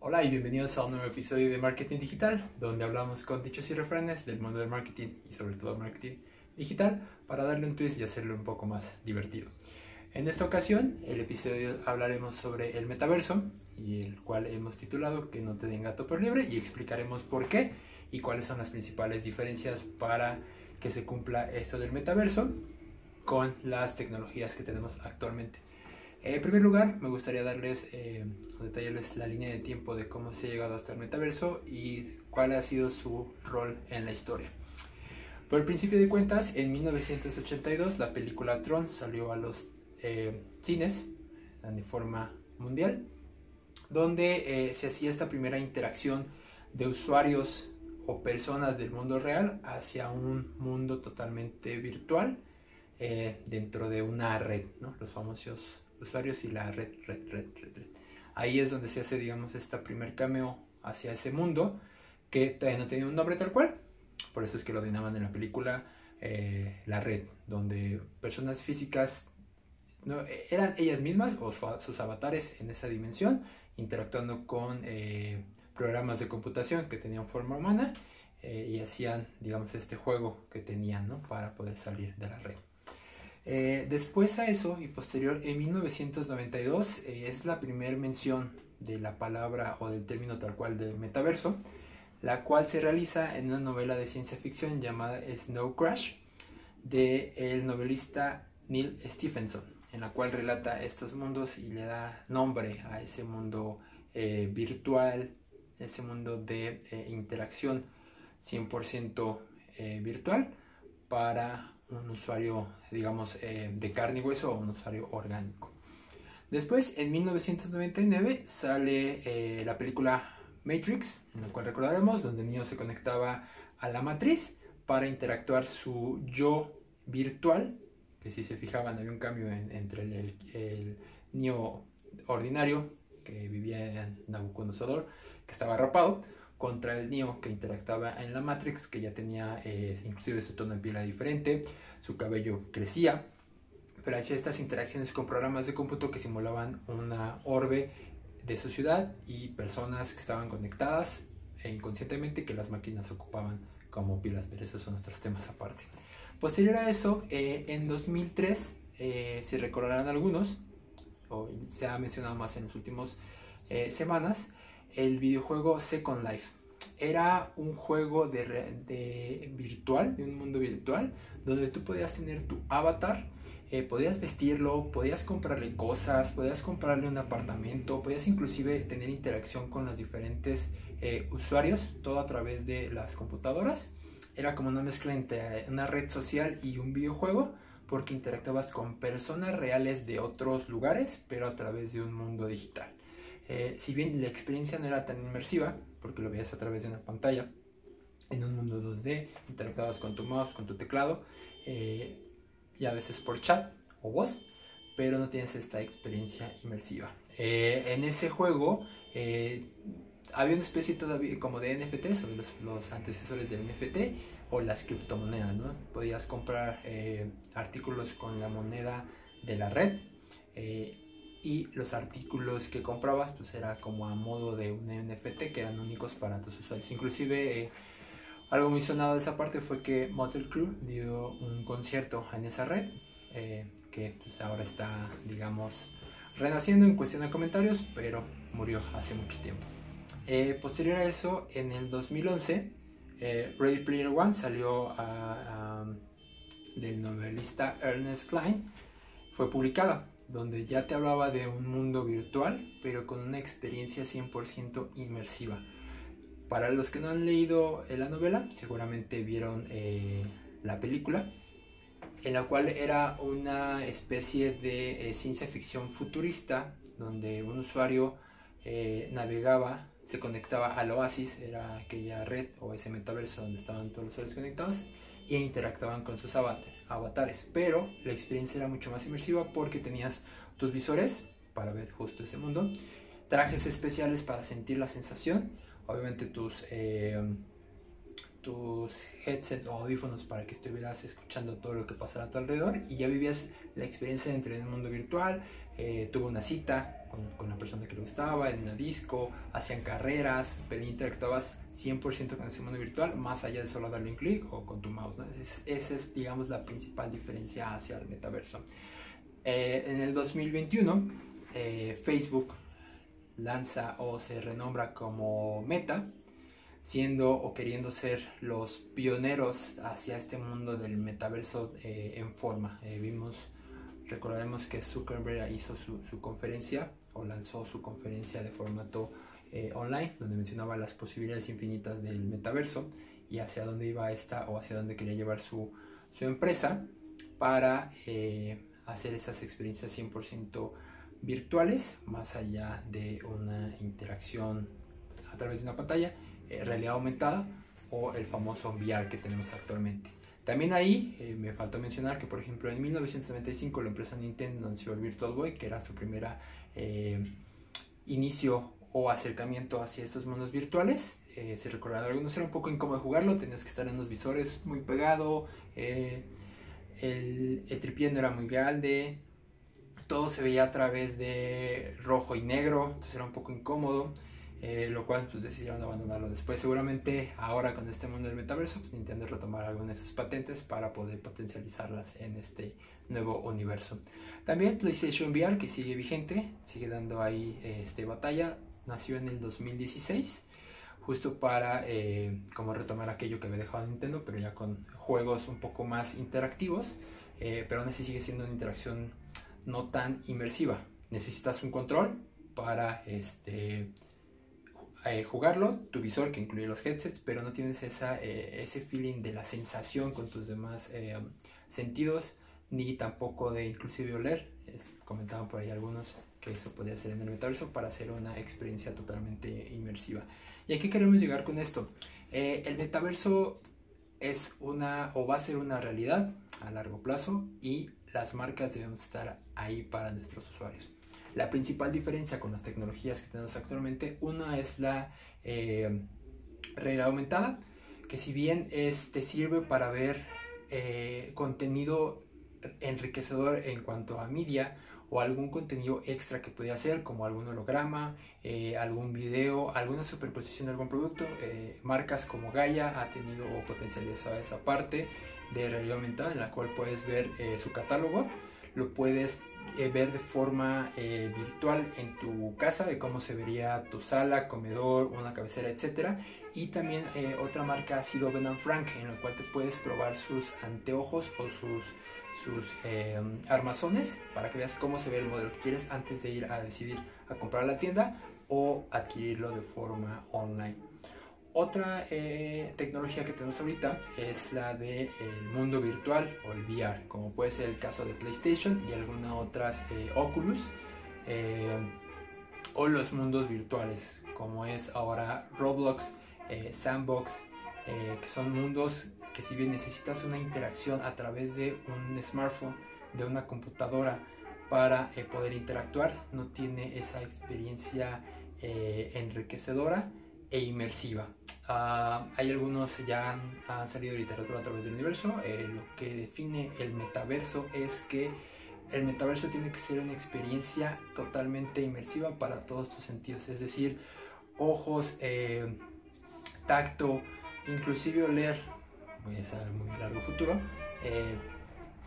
Hola y bienvenidos a un nuevo episodio de Marketing Digital, donde hablamos con dichos y refranes del mundo del marketing y sobre todo marketing digital para darle un twist y hacerlo un poco más divertido. En esta ocasión, el episodio hablaremos sobre el metaverso y el cual hemos titulado Que no te den gato por libre y explicaremos por qué y cuáles son las principales diferencias para que se cumpla esto del metaverso con las tecnologías que tenemos actualmente. En primer lugar, me gustaría darles eh, detallarles la línea de tiempo de cómo se ha llegado hasta el metaverso y cuál ha sido su rol en la historia. Por el principio de cuentas, en 1982 la película Tron salió a los eh, cines de forma mundial, donde eh, se hacía esta primera interacción de usuarios o personas del mundo real hacia un mundo totalmente virtual dentro de una red, ¿no? los famosos usuarios y la red, red, red, red, red. Ahí es donde se hace, digamos, este primer cameo hacia ese mundo que todavía no tenía un nombre tal cual. Por eso es que lo denominaban en la película eh, la red, donde personas físicas no, eran ellas mismas o sus avatares en esa dimensión, interactuando con eh, programas de computación que tenían forma humana eh, y hacían, digamos, este juego que tenían ¿no? para poder salir de la red. Eh, después a eso y posterior, en 1992, eh, es la primera mención de la palabra o del término tal cual del metaverso, la cual se realiza en una novela de ciencia ficción llamada Snow Crash de el novelista Neil Stephenson, en la cual relata estos mundos y le da nombre a ese mundo eh, virtual, ese mundo de interacción 100% virtual para un usuario, digamos, eh, de carne y hueso o un usuario orgánico. Después, en 1999, sale eh, la película Matrix, en la cual recordaremos, donde el niño se conectaba a la matriz para interactuar su yo virtual, que si se fijaban había un cambio entre el, el, niño ordinario que vivía en Nabucodonosor, que estaba rapado, contra el Neo que interactuaba en la Matrix, que ya tenía eh, inclusive su tono de piel diferente, su cabello crecía, pero hacía estas interacciones con programas de cómputo que simulaban una orbe de su ciudad y personas que estaban conectadas e inconscientemente que las máquinas ocupaban como pilas, pero esos son otros temas aparte. Posterior a eso, eh, en 2003, eh, si recordarán algunos, o se ha mencionado más en las últimas semanas, el videojuego Second Life. Era un juego de, virtual, de un mundo virtual, donde tú podías tener tu avatar, eh, podías vestirlo, podías comprarle cosas, podías comprarle un apartamento, podías inclusive tener interacción con los diferentes eh, usuarios, todo a través de las computadoras. Era como una mezcla entre una red social y un videojuego, porque interactuabas con personas reales de otros lugares, pero a través de un mundo digital. Eh, si bien la experiencia no era tan inmersiva, porque lo veías a través de una pantalla, en un mundo 2D, interactuabas con tu mouse, con tu teclado, eh, y a veces por chat o voz, pero no tienes esta experiencia inmersiva. Eh, en ese juego había una especie todavía como de NFT, sobre los, antecesores del NFT o las criptomonedas, ¿no? Podías comprar artículos con la moneda de la red y los artículos que comprabas pues era como a modo de un NFT que eran únicos para tus usuarios. Inclusive eh, algo muy sonado de esa parte fue que Motel Crew dio un concierto en esa red eh, que pues ahora está digamos renaciendo en cuestión de comentarios pero murió hace mucho tiempo. Eh, posterior a eso en el 2011 Ready Player One salió del novelista Ernest Klein fue publicada donde ya te hablaba de un mundo virtual, pero con una experiencia 100% inmersiva. Para los que no han leído la novela, seguramente vieron eh, la película, en la cual era una especie de eh, ciencia ficción futurista, donde un usuario eh, navegaba, se conectaba al Oasis, era aquella red o ese metaverso donde estaban todos los usuarios conectados, y interactuaban con sus avatares. Pero la experiencia era mucho más inmersiva porque tenías tus visores para ver justo ese mundo, trajes especiales para sentir la sensación, obviamente tus, eh, tus headsets o audífonos para que estuvieras escuchando todo lo que pasara a tu alrededor y ya vivías la experiencia dentro de un mundo virtual, eh, tuvo una cita con, la persona que le gustaba, en una disco, hacían carreras, pero interactuabas 100% con ese mundo virtual, más allá de solo darle un clic o con tu mouse. esa es, digamos, la principal diferencia hacia el metaverso. Eh, en el 2021, eh, Facebook lanza o se renombra como Meta, siendo o queriendo ser los pioneros hacia este mundo del metaverso eh, en forma. vimos Recordaremos que Zuckerberg hizo su, conferencia o lanzó su conferencia de formato eh, online, donde mencionaba las posibilidades infinitas del metaverso y hacia dónde iba esta o hacia dónde quería llevar su, empresa para eh, hacer esas experiencias 100% virtuales, más allá de una interacción a través de una pantalla, eh, realidad aumentada o el famoso VR que tenemos actualmente. También ahí eh, me faltó mencionar que, por ejemplo, en 1995 la empresa Nintendo anunció el Virtual Boy, que era su primera eh, inicio o acercamiento hacia estos mundos virtuales. Eh, se algunos, era un poco incómodo jugarlo, tenías que estar en unos visores muy pegado, el, el tripié no era muy grande, todo se veía a través de rojo y negro, entonces era un poco incómodo. Eh, lo cual pues decidieron abandonarlo después. Seguramente ahora con este mundo del metaverso, pues Nintendo retomar algunas de sus patentes para poder potencializarlas en este nuevo universo. También PlayStation VR que sigue vigente, sigue dando ahí este, batalla, nació en el 2016 justo para eh, como retomar aquello que había dejado Nintendo, pero ya con juegos un poco más interactivos, eh, pero aún así sigue siendo una interacción no tan inmersiva. Necesitas un control para este, eh, jugarlo, tu visor que incluye los headsets, pero no tienes esa, eh, ese feeling de la sensación con tus demás eh, sentidos, ni tampoco de inclusive oler. comentaban por ahí algunos que eso podía ser en el metaverso para hacer una experiencia totalmente inmersiva. ¿Y a qué queremos llegar con esto? el metaverso es una o va a ser una realidad a largo plazo y las marcas deben estar ahí para nuestros usuarios. La principal diferencia con las tecnologías que tenemos actualmente, una es la eh, realidad aumentada, que si bien te sirve para ver eh, contenido enriquecedor en cuanto a media o algún contenido extra que podía hacer, como algún holograma, eh, algún video, alguna superposición de algún producto. marcas como Gaia ha tenido o potencializado esa parte de realidad aumentada en la cual puedes ver su catálogo, lo puedes eh, ver de forma eh, virtual en tu casa de cómo se vería tu sala, comedor, una cabecera, etc. Y también eh, otra marca ha sido Ben Frank, en la cual te puedes probar sus anteojos o sus, sus armazones para que veas cómo se ve el modelo que quieres antes de ir a decidir a comprar la tienda o adquirirlo de forma online. Otra eh, tecnología que tenemos ahorita es la del mundo virtual o el VR, como puede ser el caso de PlayStation y algunas otras eh, Oculus, eh, o los mundos virtuales, como es ahora Roblox, Sandbox, que son mundos que si bien necesitas una interacción a través de un smartphone, de una computadora, para poder interactuar, no tiene esa experiencia enriquecedora e inmersiva. Ah, hay algunos ya han, salido de literatura a través del universo. Eh, lo que define el metaverso es que el metaverso tiene que ser una experiencia totalmente inmersiva para todos tus sentidos, es decir, ojos, eh, tacto, inclusive oler, voy a ser muy largo futuro, eh,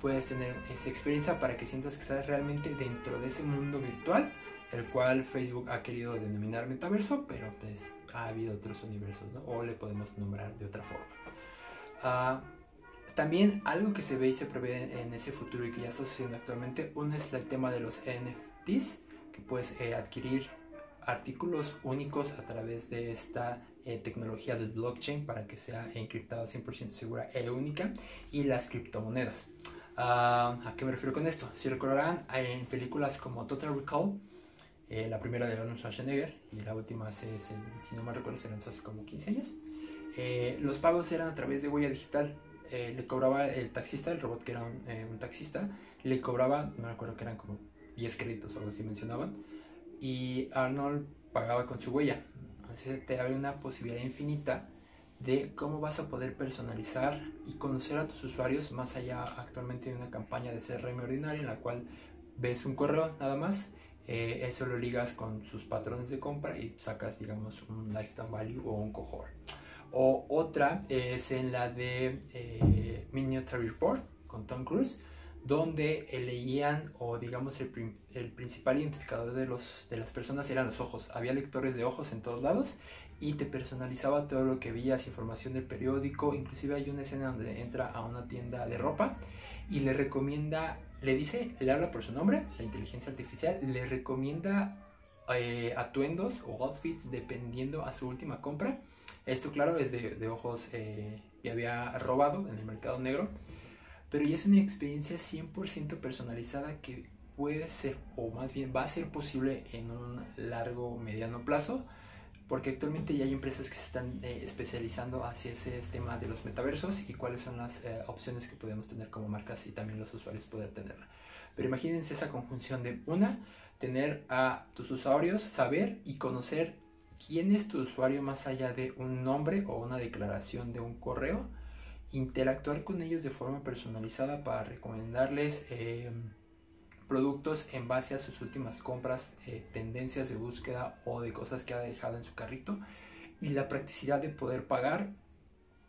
puedes tener esa experiencia para que sientas que estás realmente dentro de ese mundo virtual, el cual Facebook ha querido denominar metaverso, pero pues ha habido otros universos, ¿no? O le podemos nombrar de otra forma. Ah, también algo que se ve y se prevé en ese futuro y que ya está sucediendo actualmente, uno es el tema de los NFTs, que puedes eh, adquirir artículos únicos a través de esta eh, tecnología del blockchain para que sea encriptada 100% segura e única, y las criptomonedas. Ah, ¿A qué me refiero con esto? Si recordarán, en películas como Total Recall, eh, la primera de Arnold Schwarzenegger y la última hace, si no me recuerdo, se lanzó hace como 15 años. Eh, los pagos eran a través de huella digital. Eh, le cobraba el taxista, el robot que era un, taxista, le cobraba, no me acuerdo que eran como 10 créditos o algo así mencionaban, y Arnold pagaba con su huella. Entonces te abre una posibilidad infinita de cómo vas a poder personalizar y conocer a tus usuarios más allá actualmente de una campaña de CRM ordinaria en la cual ves un correo nada más eh, eso lo ligas con sus patrones de compra y sacas, digamos, un lifetime value o un cohort. O otra es en la de eh, Miniature Report con Tom Cruise, donde leían o digamos el, el, principal identificador de, los, de las personas eran los ojos. Había lectores de ojos en todos lados y te personalizaba todo lo que veías, información del periódico, inclusive hay una escena donde entra a una tienda de ropa y le recomienda, le dice, le habla por su nombre, la inteligencia artificial, le recomienda eh, atuendos o outfits dependiendo a su última compra. Esto claro es de, ojos eh, que había robado en el mercado negro, pero ya es una experiencia 100% personalizada que puede ser, o más bien va a ser posible en un largo, mediano plazo porque actualmente ya hay empresas que se están eh, especializando hacia ese tema de los metaversos y cuáles son las eh, opciones que podemos tener como marcas y también los usuarios poder tenerla. Pero imagínense esa conjunción de una, tener a tus usuarios, saber y conocer quién es tu usuario más allá de un nombre o una declaración de un correo, interactuar con ellos de forma personalizada para recomendarles eh, productos en base a sus últimas compras, eh, tendencias de búsqueda o de cosas que ha dejado en su carrito y la practicidad de poder pagar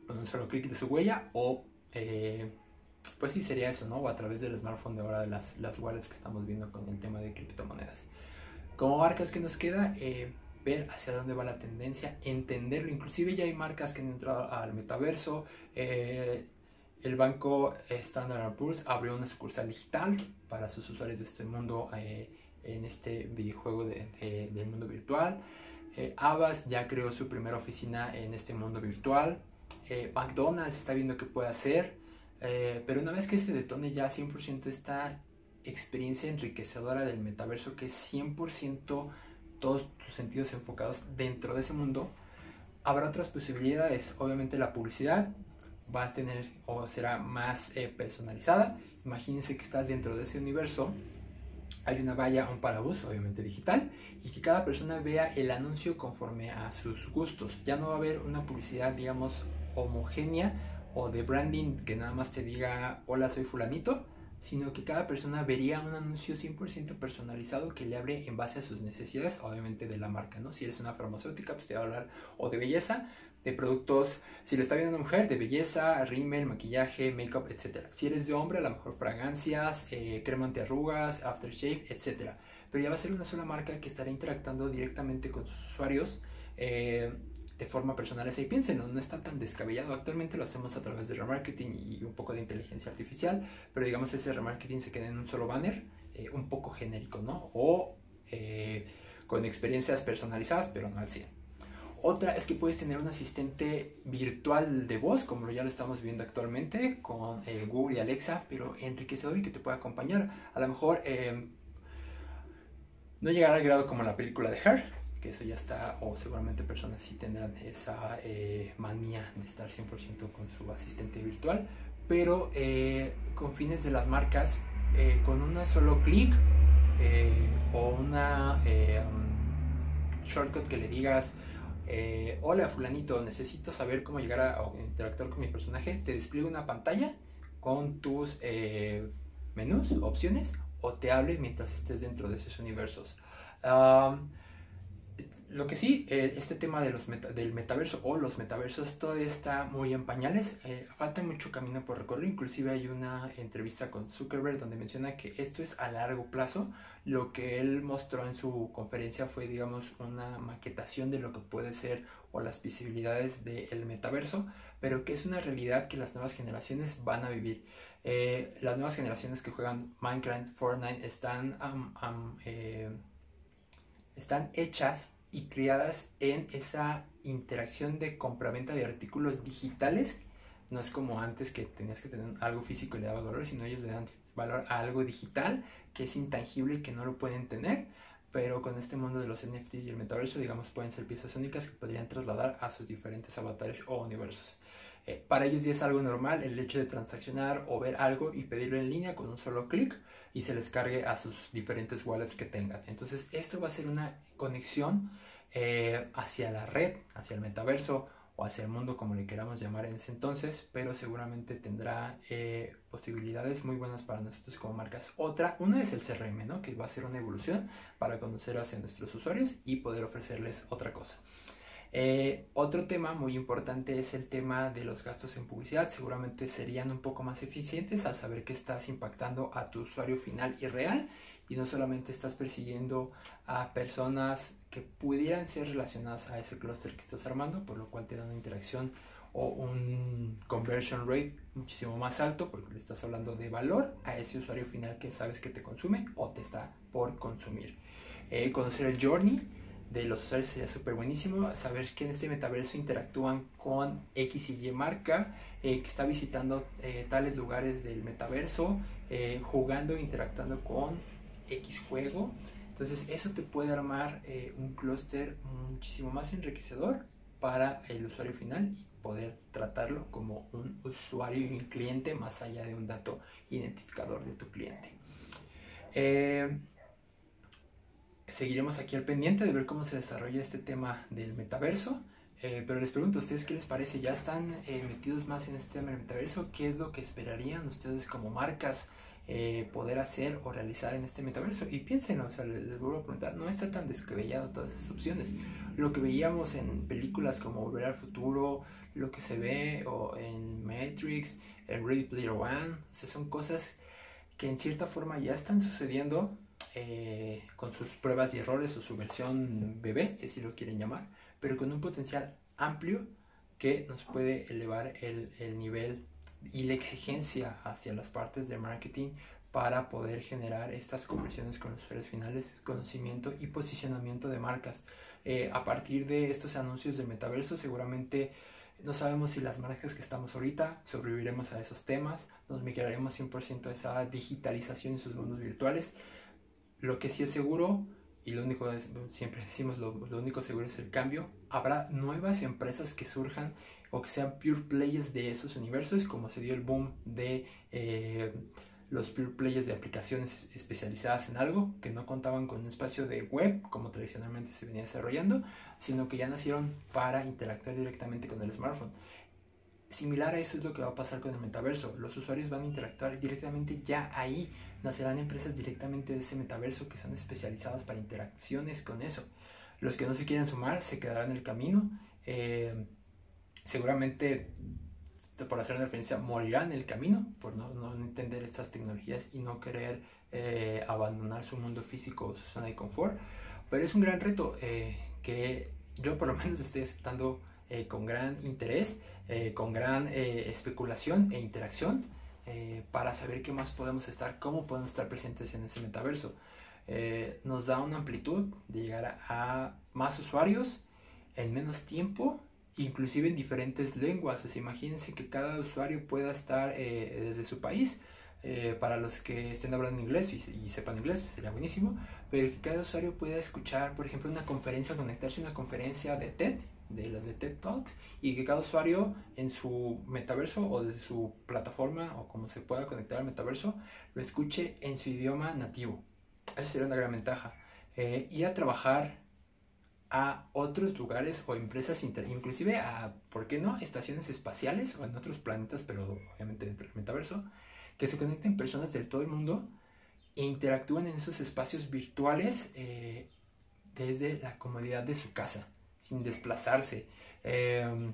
con un solo clic de su huella o eh, pues sí sería eso, ¿no? O a través del smartphone de ahora de las, las wallets que estamos viendo con el tema de criptomonedas. Como marcas que nos queda, eh, ver hacia dónde va la tendencia, entenderlo. Inclusive ya hay marcas que han entrado al metaverso. El banco Standard Poor's abrió una sucursal digital para sus usuarios de este mundo eh, en este videojuego del mundo virtual. Eh, Abbas ya creó su primera oficina en este mundo virtual. Eh, McDonald's está viendo qué puede hacer. pero una vez que se detone ya 100% esta experiencia enriquecedora del metaverso, que es 100% todos tus sentidos enfocados dentro de ese mundo, habrá otras posibilidades. Obviamente la publicidad, va a tener o será más eh, personalizada. Imagínense que estás dentro de ese universo. Hay una valla, un parabús, obviamente digital, y que cada persona vea el anuncio conforme a sus gustos. Ya no va a haber una publicidad, digamos, homogénea o de branding que nada más te diga, hola, soy fulanito, sino que cada persona vería un anuncio 100% personalizado que le hable en base a sus necesidades, obviamente de la marca, ¿no? Si eres una farmacéutica, pues te va a hablar o de belleza, de productos, si lo está viendo una mujer, de belleza, rímel, maquillaje, make-up, etc. Si eres de hombre, a lo mejor fragancias, eh, crema antiarrugas, aftershave, etc. Pero ya va a ser una sola marca que estará interactuando directamente con sus usuarios eh, de forma personal. Y piensen, no está tan descabellado. Actualmente lo hacemos a través de remarketing y un poco de inteligencia artificial, pero digamos ese remarketing se queda en un solo banner, eh, un poco genérico, ¿no? O eh, con experiencias personalizadas, pero no al 100. Otra es que puedes tener un asistente virtual de voz, como ya lo estamos viendo actualmente con eh, Google y Alexa, pero enriquecedor y que te pueda acompañar. A lo mejor em, no llegará al grado como la película de Her, que eso ya está, o seguramente personas sí tendrán esa eh, manía de estar 100% con su asistente virtual, pero eh, con fines de las marcas, con un solo clic o una shortcut que le digas, eh, hola fulanito, necesito saber cómo llegar a, interactuar con mi personaje, te despliego una pantalla con tus eh, menús, opciones, o te hable mientras estés dentro de esos universos. Lo que sí, eh, este tema de los del metaverso o los metaversos todavía está muy en pañales, falta mucho camino por recorrer, inclusive hay una entrevista con Zuckerberg donde menciona que esto es a largo plazo, lo que él mostró en su conferencia fue, digamos, una maquetación de lo que puede ser o las visibilidades del metaverso, pero que es una realidad que las nuevas generaciones van a vivir. Eh, las nuevas generaciones que juegan Minecraft, Fortnite, están, eh, están hechas y criadas en esa interacción de compraventa de artículos digitales. No es como antes que tenías que tener algo físico y le daba valor, sino ellos le dan valor a algo digital que es intangible y que no lo pueden tener, pero con este mundo de los NFTs y el metaverso, digamos, pueden ser piezas únicas que podrían trasladar a sus diferentes avatares o universos. Eh, para ellos ya es algo normal el hecho de transaccionar o ver algo y pedirlo en línea con un solo clic y se les cargue a sus diferentes wallets que tengan. Entonces esto va a ser una conexión eh, hacia la red, hacia el metaverso o hacia el mundo como le queramos llamar en ese entonces, pero seguramente tendrá eh, posibilidades muy buenas para nosotros como marcas. Otra, una es el CRM, ¿no? que va a ser una evolución para conocer hacia nuestros usuarios y poder ofrecerles otra cosa. Eh, otro tema muy importante es el tema de los gastos en publicidad. Seguramente serían un poco más eficientes al saber que estás impactando a tu usuario final y real y no solamente estás persiguiendo a personas que pudieran ser relacionadas a ese clúster que estás armando, por lo cual te da una interacción o un conversion rate muchísimo más alto porque le estás hablando de valor a ese usuario final que sabes que te consume o te está por consumir. Eh, conocer el journey de los usuarios sería súper buenísimo. Saber que en este metaverso interactúan con X y Y marca, eh, que está visitando eh, tales lugares del metaverso, jugando, interactuando con X juego. Entonces eso te puede armar eh, un clúster muchísimo más enriquecedor para el usuario final y poder tratarlo como un usuario y un cliente más allá de un dato identificador de tu cliente. Eh, seguiremos aquí al pendiente de ver cómo se desarrolla este tema del metaverso. Eh, pero les pregunto a ustedes qué les parece, ¿ya están metidos más en este tema del metaverso? ¿Qué es lo que esperarían ustedes como marcas eh, poder hacer o realizar en este metaverso. Y piénsenlo, o sea, les, vuelvo a preguntar, no está tan descabellado todas esas opciones. Lo que veíamos en películas como Volver al Futuro, lo que se ve o en Matrix, en Ready Player One, o son cosas que en cierta forma ya están sucediendo eh, con sus pruebas y errores o su versión bebé, si así lo quieren llamar, pero con un potencial amplio que nos puede elevar el, el nivel y la exigencia hacia las partes de marketing para poder generar estas conversiones con los usuarios finales, conocimiento y posicionamiento de marcas. Eh, a partir de estos anuncios de metaverso, seguramente no sabemos si las marcas que estamos ahorita sobreviviremos a esos temas, nos migraremos 100% a esa digitalización en sus mundos virtuales. Lo que sí es seguro, y lo único, siempre decimos, lo, único seguro es el cambio, habrá nuevas empresas que surjan o que sean pure players de esos universos, como se dio el boom de eh, los pure players de aplicaciones especializadas en algo, que no contaban con un espacio de web como tradicionalmente se venía desarrollando, sino que ya nacieron para interactuar directamente con el smartphone. Similar a eso es lo que va a pasar con el metaverso. Los usuarios van a interactuar directamente ya ahí. Nacerán empresas directamente de ese metaverso que son especializadas para interacciones con eso. Los que no se quieren sumar se quedarán en el camino. Eh, seguramente, por hacer una referencia, morirán en el camino por no, no entender estas tecnologías y no querer eh, abandonar su mundo físico, su zona de confort. Pero es un gran reto eh, que yo por lo menos estoy aceptando eh, con gran interés, con gran especulación e interacción para saber qué más podemos estar, cómo podemos estar presentes en ese metaverso. nos da una amplitud de llegar a más usuarios en menos tiempo inclusive en diferentes lenguas. O sea, imagínense que cada usuario pueda estar eh, desde su país. Eh, para los que estén hablando inglés y, sepan inglés, pues sería buenísimo. Pero que cada usuario pueda escuchar, por ejemplo, una conferencia, conectarse a una conferencia de TED, de las de TED Talks, y que cada usuario en su metaverso o desde su plataforma o como se pueda conectar al metaverso, lo escuche en su idioma nativo. Esa sería una gran ventaja. Eh, ir a trabajar a otros lugares o empresas, inclusive a, ¿por qué no?, estaciones espaciales o en otros planetas, pero obviamente dentro del metaverso, que se conecten personas del todo el mundo e interactúen en esos espacios virtuales eh, desde la comodidad de su casa, sin desplazarse. Em,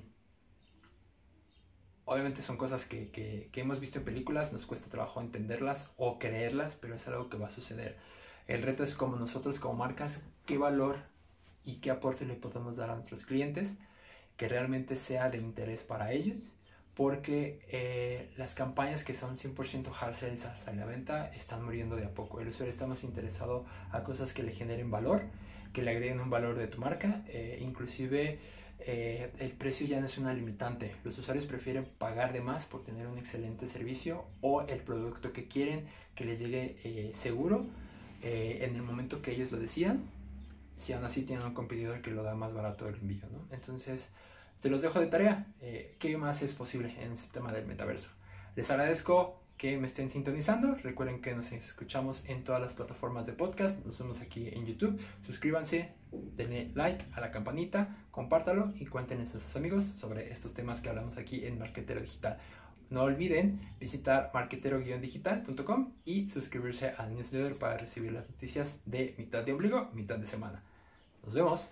obviamente son cosas que, que, hemos visto en películas, nos cuesta trabajo entenderlas o creerlas, pero es algo que va a suceder. El reto es como nosotros como marcas, qué valor y qué aporte le podemos dar a nuestros clientes que realmente sea de interés para ellos porque eh, las campañas que son 100% hard sales hasta la venta están muriendo de a poco. El usuario está más interesado a cosas que le generen valor, que le agreguen un valor de tu marca, eh, inclusive eh, el precio ya no es una limitante. Los usuarios prefieren pagar de más por tener un excelente servicio o el producto que quieren que les llegue seguro en el momento que ellos lo decidan si aún así tienen un competidor que lo da más barato el envío, ¿no? Entonces, se los dejo de tarea. Eh, ¿Qué más es posible en este tema del metaverso? Les agradezco que me estén sintonizando. Recuerden que nos escuchamos en todas las plataformas de podcast. Nos vemos aquí en YouTube. Suscríbanse, denle like a la campanita, compártalo y cuenten a sus amigos sobre estos temas que hablamos aquí en Marquetero Digital. No olviden visitar marketero-digital.com y suscribirse al newsletter para recibir las noticias de mitad de ombligo, mitad de semana. Nos vemos.